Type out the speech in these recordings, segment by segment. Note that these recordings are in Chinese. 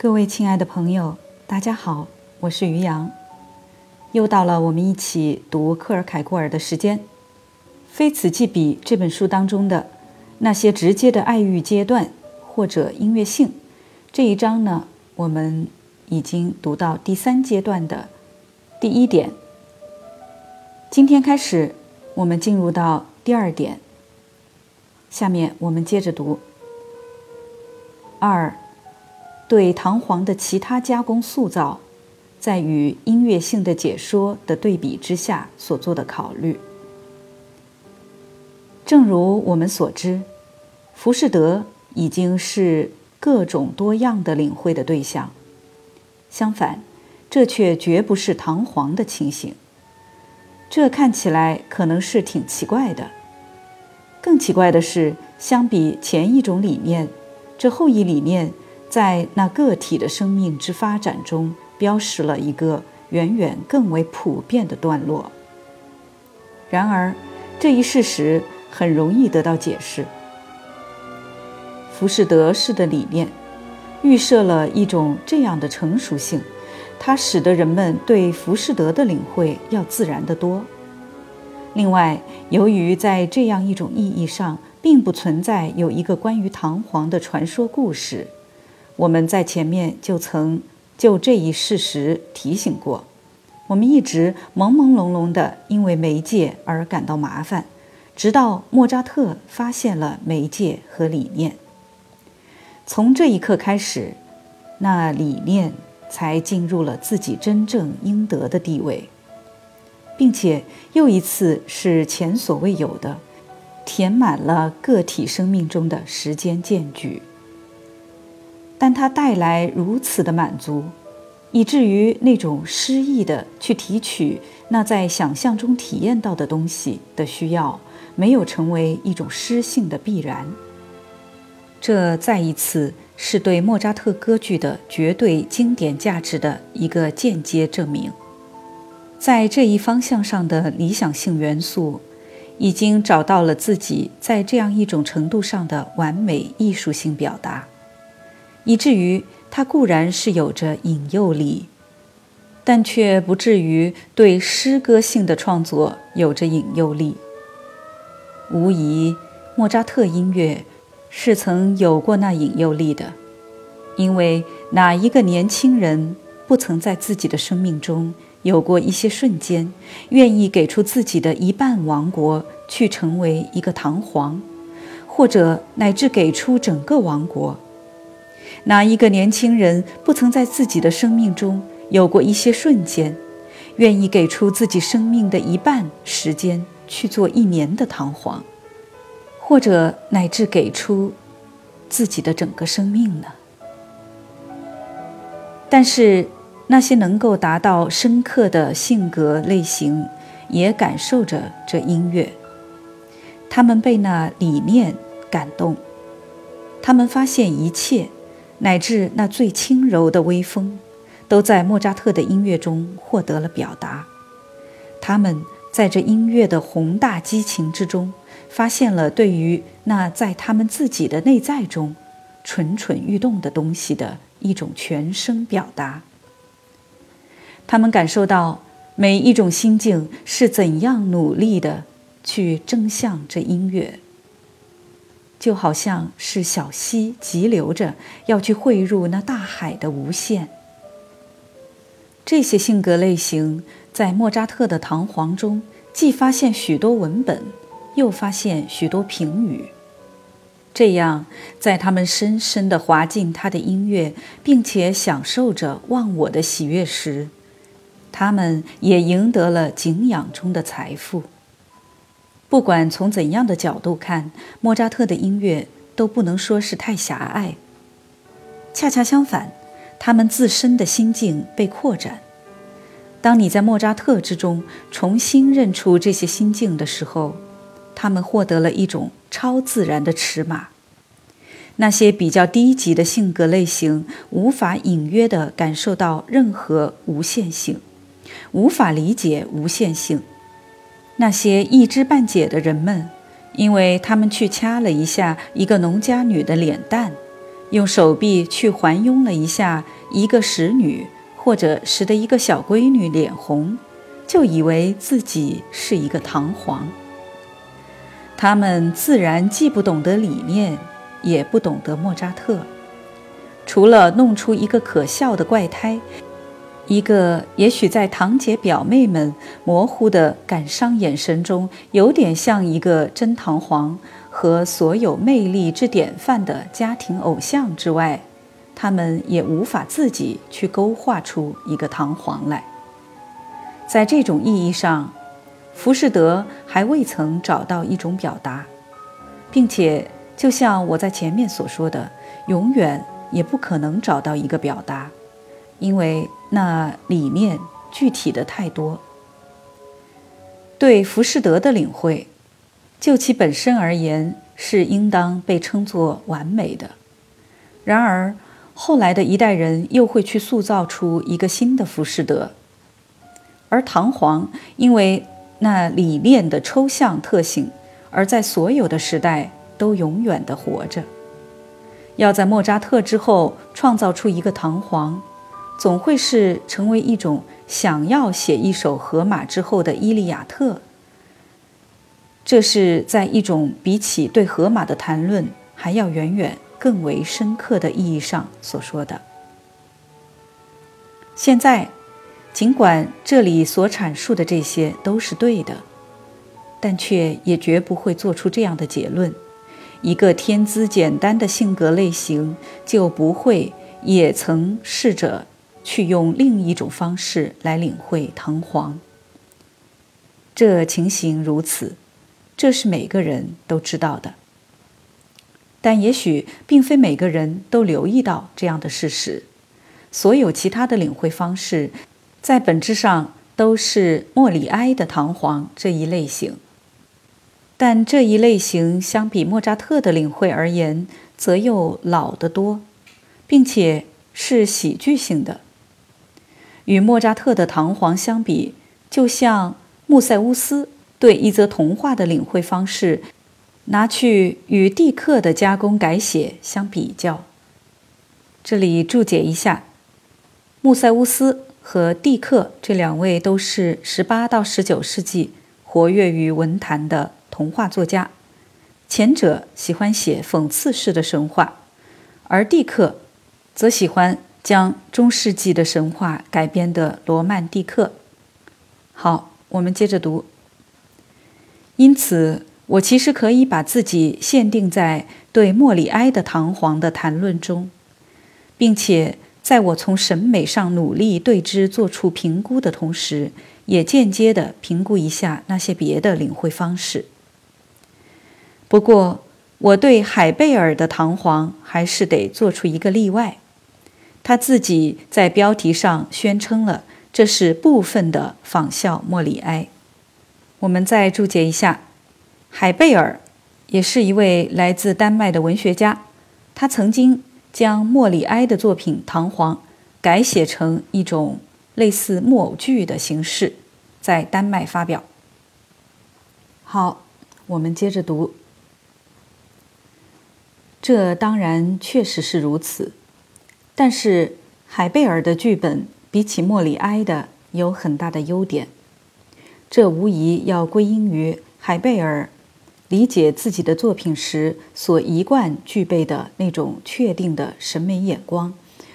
各位亲爱的朋友，大家好，我是于洋，又到了我们一起读克尔凯郭尔的时间。《非此即彼》这本书当中的那些直接的爱欲阶段或者音乐性这一章呢，我们已经读到第三阶段的第一点。今天开始，我们进入到第二点。下面我们接着读二。对唐璜的其他加工塑造，在与音乐性的解说的对比之下所做的考虑。正如我们所知，浮士德已经是各种多样的领会的对象。相反，这却绝不是唐璜的情形。这看起来可能是挺奇怪的。更奇怪的是，相比前一种理念，这后一理念。在那个体的生命之发展中，标识了一个远远更为普遍的段落。然而，这一事实很容易得到解释。浮士德式的理念预设了一种这样的成熟性，它使得人们对浮士德的领会要自然得多。另外，由于在这样一种意义上，并不存在有一个关于唐璜的传说故事。我们在前面就曾就这一事实提醒过，我们一直朦朦胧胧地因为媒介而感到麻烦，直到莫扎特发现了媒介和理念。从这一刻开始，那理念才进入了自己真正应得的地位，并且又一次是前所未有的，填满了个体生命中的时间间距。但它带来如此的满足，以至于那种诗意的去提取那在想象中体验到的东西的需要，没有成为一种诗性的必然。这再一次是对莫扎特歌剧的绝对经典价值的一个间接证明。在这一方向上的理想性元素，已经找到了自己在这样一种程度上的完美艺术性表达。以至于它固然是有着引诱力，但却不至于对诗歌性的创作有着引诱力。无疑，莫扎特音乐是曾有过那引诱力的，因为哪一个年轻人不曾在自己的生命中有过一些瞬间，愿意给出自己的一半王国去成为一个堂皇，或者乃至给出整个王国？哪一个年轻人不曾在自己的生命中有过一些瞬间，愿意给出自己生命的一半时间去做一年的唐璜，或者乃至给出自己的整个生命呢？但是，那些能够达到深刻的性格类型，也感受着这音乐，他们被那理念感动，他们发现一切。乃至那最轻柔的微风，都在莫扎特的音乐中获得了表达。他们在这音乐的宏大激情之中，发现了对于那在他们自己的内在中蠢蠢欲动的东西的一种全声表达。他们感受到每一种心境是怎样努力的去争向这音乐。就好像是小溪急流着要去汇入那大海的无限。这些性格类型在莫扎特的《唐璜》中，既发现许多文本，又发现许多评语。这样，在他们深深地滑进他的音乐，并且享受着忘我的喜悦时，他们也赢得了敬仰中的财富。不管从怎样的角度看，莫扎特的音乐都不能说是太狭隘。恰恰相反，他们自身的心境被扩展。当你在莫扎特之中重新认出这些心境的时候，他们获得了一种超自然的尺码。那些比较低级的性格类型无法隐约地感受到任何无限性，无法理解无限性。那些一知半解的人们，因为他们去掐了一下一个农家女的脸蛋，用手臂去环拥了一下一个使女，或者使得一个小闺女脸红，就以为自己是一个堂皇。他们自然既不懂得理念，也不懂得莫扎特，除了弄出一个可笑的怪胎，一个也许在堂姐表妹们模糊的感伤眼神中，有点像一个真堂皇。和所有魅力之典范的家庭偶像之外，他们也无法自己去勾画出一个堂皇来。在这种意义上，浮士德还未曾找到一种表达，并且就像我在前面所说的，永远也不可能找到一个表达，因为那理念具体的太多。对浮士德的领会。就其本身而言，是应当被称作完美的。然而，后来的一代人又会去塑造出一个新的浮士德，而唐璜因为那理念的抽象特性，而在所有的时代都永远的活着。要在莫扎特之后创造出一个唐璜，总会是成为一种想要写一首荷马之后的《伊利亚特》。这是在一种比起对荷马的谈论还要远远更为深刻的意义上所说的。现在，尽管这里所阐述的这些都是对的，但却也绝不会做出这样的结论：一个天资简单的性格类型就不会也曾试着去用另一种方式来领会唐璜。这情形如此。这是每个人都知道的，但也许并非每个人都留意到这样的事实。所有其他的领会方式，在本质上都是莫里埃的唐璜这一类型，但这一类型相比莫扎特的领会而言，则又老得多，并且是喜剧性的。与莫扎特的唐璜相比，就像穆塞乌斯。对一则童话的领会方式，拿去与蒂克的加工改写相比较。这里注解一下：穆塞乌斯和蒂克这两位都是十八到十九世纪活跃于文坛的童话作家。前者喜欢写讽刺式的神话，而蒂克则喜欢将中世纪的神话改编的《罗曼蒂克》。好，我们接着读。因此，我其实可以把自己限定在对莫里埃的唐璜的谈论中，并且在我从审美上努力对之做出评估的同时，也间接的评估一下那些别的领会方式。不过，我对海贝尔的唐璜还是得做出一个例外，他自己在标题上宣称了这是部分的仿效莫里埃。我们再注解一下，海贝尔也是一位来自丹麦的文学家。他曾经将莫里埃的作品《唐璜》改写成一种类似木偶剧的形式，在丹麦发表。好，我们接着读。这当然确实是如此，但是海贝尔的剧本比起莫里埃的有很大的优点。这无疑要归因于海贝尔理解自己的作品时所一贯具备的那种确定的审美眼光，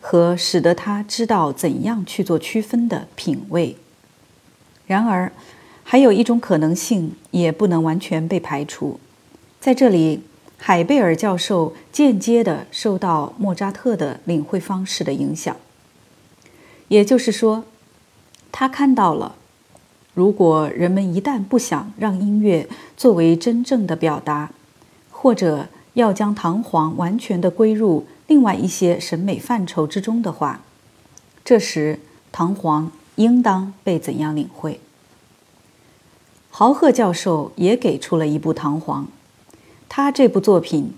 和使得他知道怎样去做区分的品味。然而，还有一种可能性也不能完全被排除。在这里，海贝尔教授间接地受到莫扎特的领会方式的影响，也就是说，他看到了。如果人们一旦不想让音乐作为真正的表达，或者要将唐璜完全的归入另外一些审美范畴之中的话，这时唐璜应当被怎样领会？豪赫教授也给出了一部唐璜，他这部作品，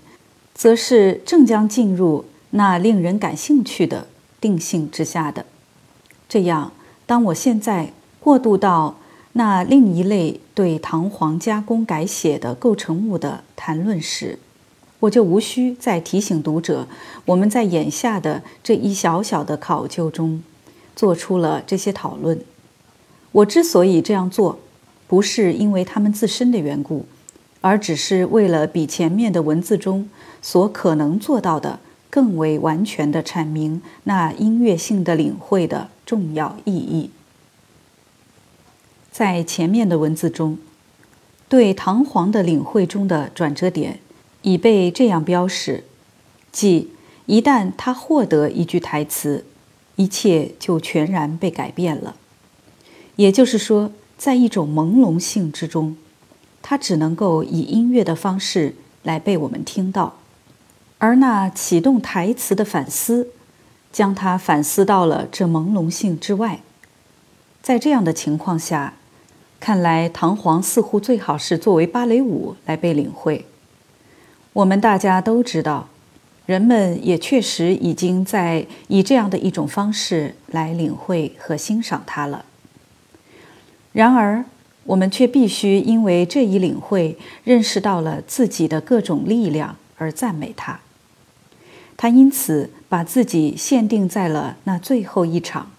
则是正将进入那令人感兴趣的定性之下的。这样，当我现在过渡到。那另一类对唐璜加工改写的构成物的谈论时，我就无需再提醒读者，我们在眼下的这一小小的考究中，做出了这些讨论。我之所以这样做，不是因为他们自身的缘故，而只是为了比前面的文字中所可能做到的更为完全的阐明那音乐性的领会的重要意义。在前面的文字中，对唐璜的领会中的转折点。已被这样标示，即一旦他获得一句台词，一切就全然被改变了。也就是说，在一种朦胧性之中，他只能够以音乐的方式来被我们听到，而那启动台词的反思，将他反思到了这朦胧性之外。在这样的情况下，看来唐璜似乎最好是作为芭蕾舞来被领会。我们大家都知道，人们也确实已经在以这样的一种方式来领会和欣赏它了。然而，我们却必须因为这一领会认识到了自己的各种力量而赞美他。他因此把自己限定在了那最后一场。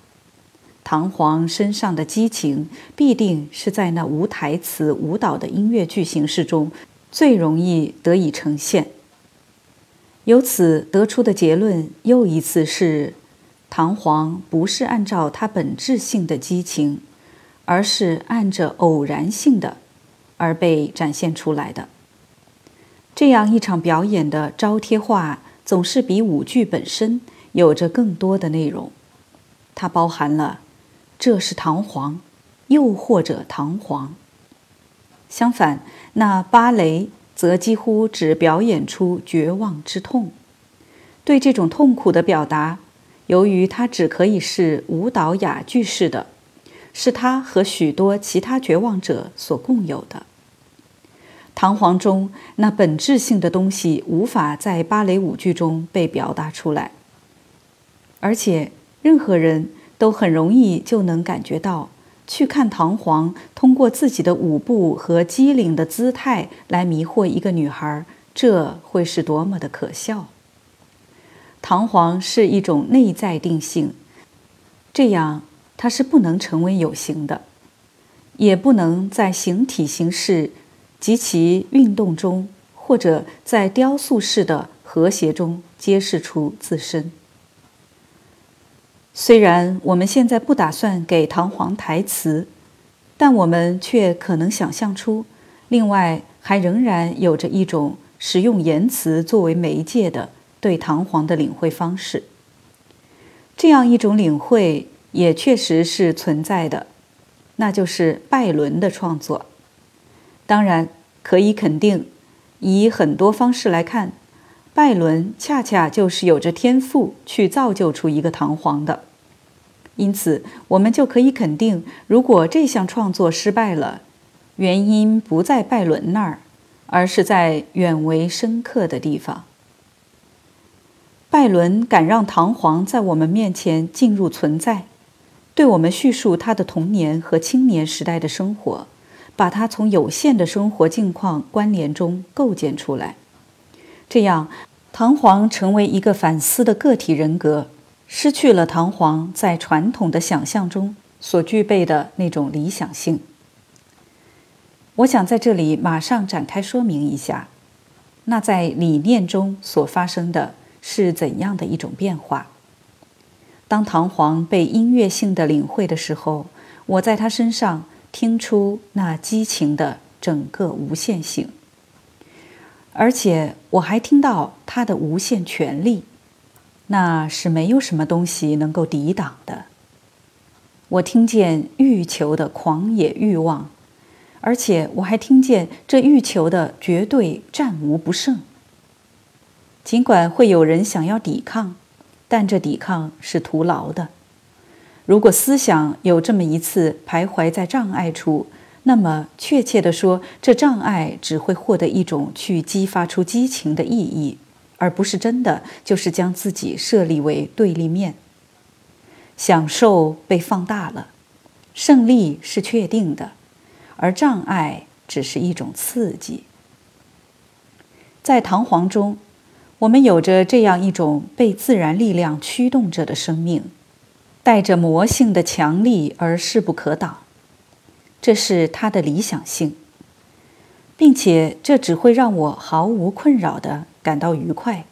唐璜身上的激情必定是在那无台词舞蹈的音乐剧形式中。最容易得以呈现。由此得出的结论又一次是：唐璜不是按照他本质性的激情，而是按着偶然性的而被展现出来的。这样一场表演的招贴画总是比舞剧本身有着更多的内容，它包含了“这是唐璜”，又或者“唐璜”。相反，那芭蕾则几乎只表演出绝望之痛。对这种痛苦的表达，由于它只可以是舞蹈哑剧式的，是他和许多其他绝望者所共有的。唐璜中那本质性的东西无法在芭蕾舞剧中被表达出来，而且任何人都很容易就能感觉到。去看唐璜通过自己的舞步和机灵的姿态来迷惑一个女孩，这会是多么的可笑！唐璜是一种内在定性，这样它是不能成为有形的，也不能在形体形式及其运动中，或者在雕塑式的和谐中揭示出自身。虽然我们现在不打算给唐璜台词，但我们却可能想象出，另外还仍然有着一种使用言辞作为媒介的对唐璜的领会方式。这样一种领会也确实是存在的，那就是拜伦的创作。当然，可以肯定，以很多方式来看，拜伦恰恰就是有着天赋去造就出一个唐璜的。因此，我们就可以肯定，如果这项创作失败了，原因不在拜伦那儿，而是在远为深刻的地方。拜伦敢让唐璜在我们面前进入存在，对我们叙述他的童年和青年时代的生活，把他从有限的生活境况关联中构建出来，这样，唐璜成为一个反思的个体人格。失去了唐璜在传统的想象中所具备的那种理想性。我想在这里马上展开说明一下，那在理念中所发生的是怎样的一种变化。当唐璜被音乐性的领会的时候，我在他身上听出那激情的整个无限性，而且我还听到他的无限权力。那是没有什么东西能够抵挡的。我听见欲求的狂野欲望，而且我还听见这欲求的绝对战无不胜。尽管会有人想要抵抗，但这抵抗是徒劳的。如果思想有这么一次徘徊在障碍处，那么确切地说，这障碍只会获得一种去激发出激情的意义。而不是真的，就是将自己设立为对立面。享受被放大了，胜利是确定的，而障碍只是一种刺激。在唐璜中，我们有着这样一种被自然力量驱动着的生命，带着魔性的强力而势不可挡。这是他的理想性，并且这只会让我毫无困扰地感到愉快，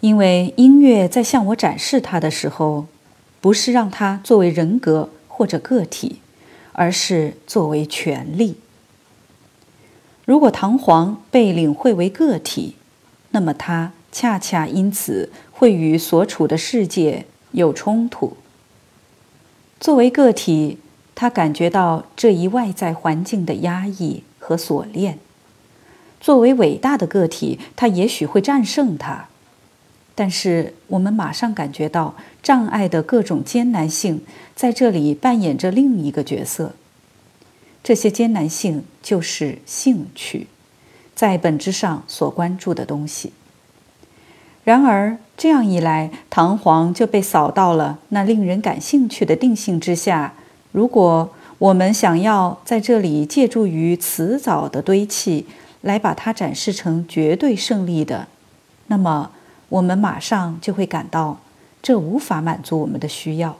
因为音乐在向我展示它的时候，不是让它作为人格或者个体，而是作为权力。如果唐璜被领会为个体，那么他恰恰因此会与所处的世界有冲突。作为个体，他感觉到这一外在环境的压抑和锁链；作为伟大的个体，他也许会战胜它。但是，我们马上感觉到障碍的各种艰难性在这里扮演着另一个角色。这些艰难性就是兴趣，在本质上所关注的东西。然而，这样一来，唐璜就被扫到了那令人感兴趣的定性之下。如果我们想要在这里借助于辞藻的堆砌来把它展示成绝对胜利的，那么我们马上就会感到这无法满足我们的需要，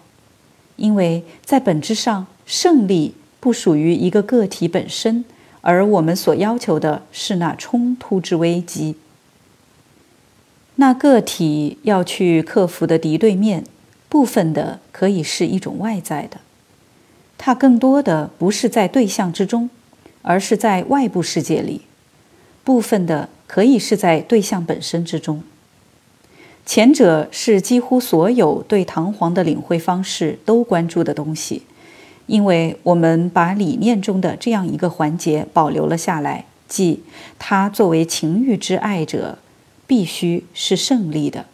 因为在本质上，胜利。不属于一个个体本身，而我们所要求的是那冲突之危机。那个体要去克服的敌对面，部分的可以是一种外在的，它更多的不是在对象之中，而是在外部世界里；部分的可以是在对象本身之中。前者是几乎所有对堂皇的领会方式都关注的东西。因为我们把理念中的这样一个环节保留了下来，即他作为情欲之爱者，必须是胜利的。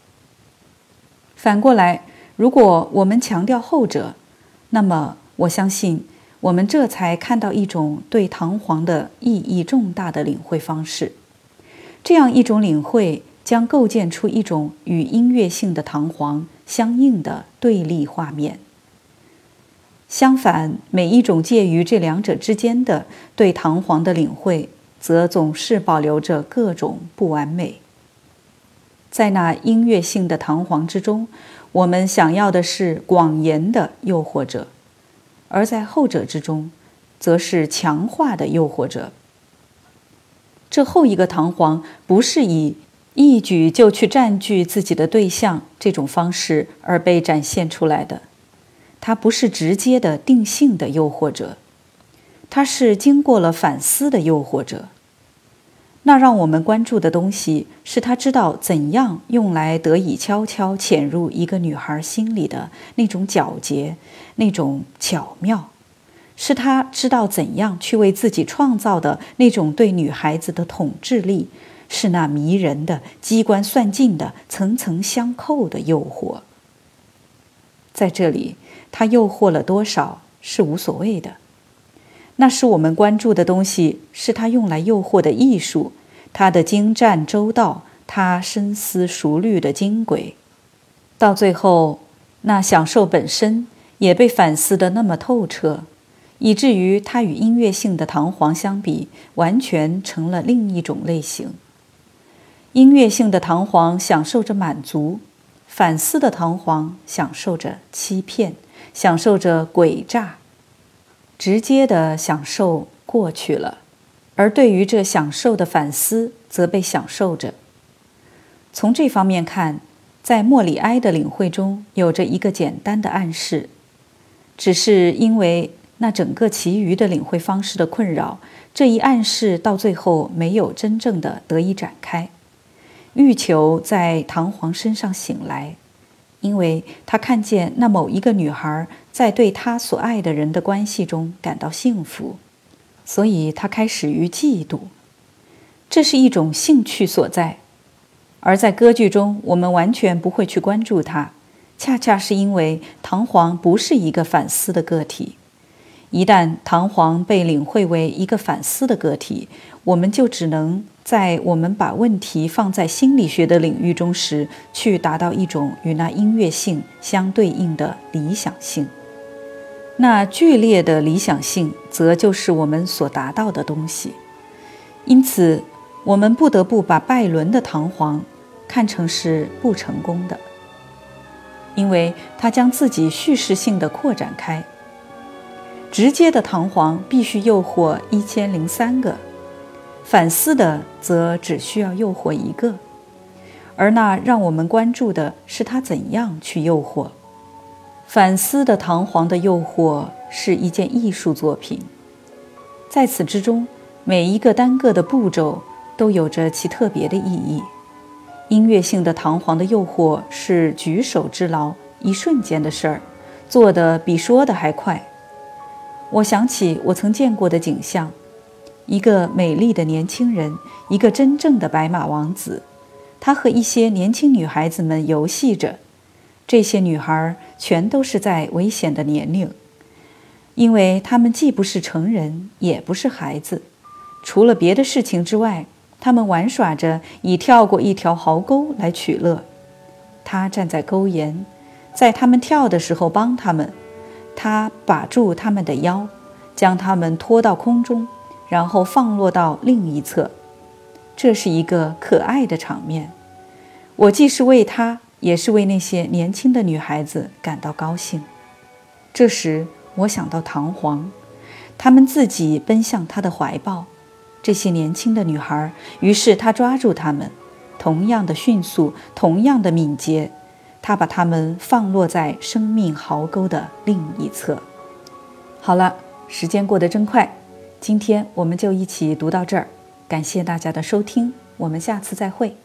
反过来，如果我们强调后者，那么我相信我们这才看到一种对唐皇的意义重大的领会方式。这样一种领会将构建出一种与音乐性的唐皇相应的对立画面。相反，每一种介于这两者之间的对唐璜的领会，则总是保留着各种不完美。在那音乐性的唐璜之中，我们想要的是广言的诱惑者；而在后者之中，则是强化的诱惑者。这后一个唐璜不是以一举就去占据自己的对象这种方式而被展现出来的。它不是直接的定性的诱惑者，它是经过了反思的诱惑者。那让我们关注的东西是他知道怎样用来得以悄悄潜入一个女孩心里的那种皎洁、那种巧妙，是他知道怎样去为自己创造的那种对女孩子的统治力，是那迷人的、机关算尽的、层层相扣的诱惑。在这里。他诱惑了多少是无所谓的，那是我们关注的东西，是他用来诱惑的艺术，他的精湛周到，他深思熟虑的精轨。到最后，那享受本身也被反思的那么透彻，以至于他与音乐性的弹簧相比，完全成了另一种类型。音乐性的弹簧享受着满足，反思的弹簧享受着欺骗。享受着诡诈，直接的享受过去了，而对于这享受的反思，则被享受着。从这方面看，在莫里埃的领会中有着一个简单的暗示，只是因为那整个其余的领会方式的困扰，这一暗示到最后没有真正的得以展开。欲求在唐璜身上醒来。因为他看见那某一个女孩在对他所爱的人的关系中感到幸福，所以他开始于嫉妒。这是一种兴趣所在，而在歌剧中，我们完全不会去关注它，恰恰是因为唐璜不是一个反思的个体。一旦唐璜被领会为一个反思的个体，我们就只能。在我们把问题放在心理学的领域中时，去达到一种与那音乐性相对应的理想性。那剧烈的理想性，则就是我们所达到的东西。因此，我们不得不把拜伦的弹簧看成是不成功的，因为他将自己叙事性的扩展开。直接的弹簧必须诱惑一千零三个，反思的则只需要诱惑一个，而那让我们关注的是他怎样去诱惑。反思的弹簧的诱惑是一件艺术作品，在此之中，每一个单个的步骤都有着其特别的意义。音乐性的弹簧的诱惑是举手之劳，一瞬间的事儿，做的比说的还快。我想起我曾见过的景象：一个美丽的年轻人，一个真正的白马王子，他和一些年轻女孩子们游戏着。这些女孩全都是在危险的年龄，因为她们既不是成人，也不是孩子。除了别的事情之外，她们玩耍着以跳过一条壕沟来取乐。他站在沟沿，在他们跳的时候帮他们。他把住他们的腰，将他们拖到空中，然后放落到另一侧。这是一个可爱的场面。我既是为他，也是为那些年轻的女孩子感到高兴。这时，我想到唐璜，他们自己奔向他的怀抱。这些年轻的女孩，于是他抓住他们，同样的迅速，同样的敏捷。他把它们放落在生命壕沟的另一侧。好了，时间过得真快，今天我们就一起读到这儿。感谢大家的收听，我们下次再会。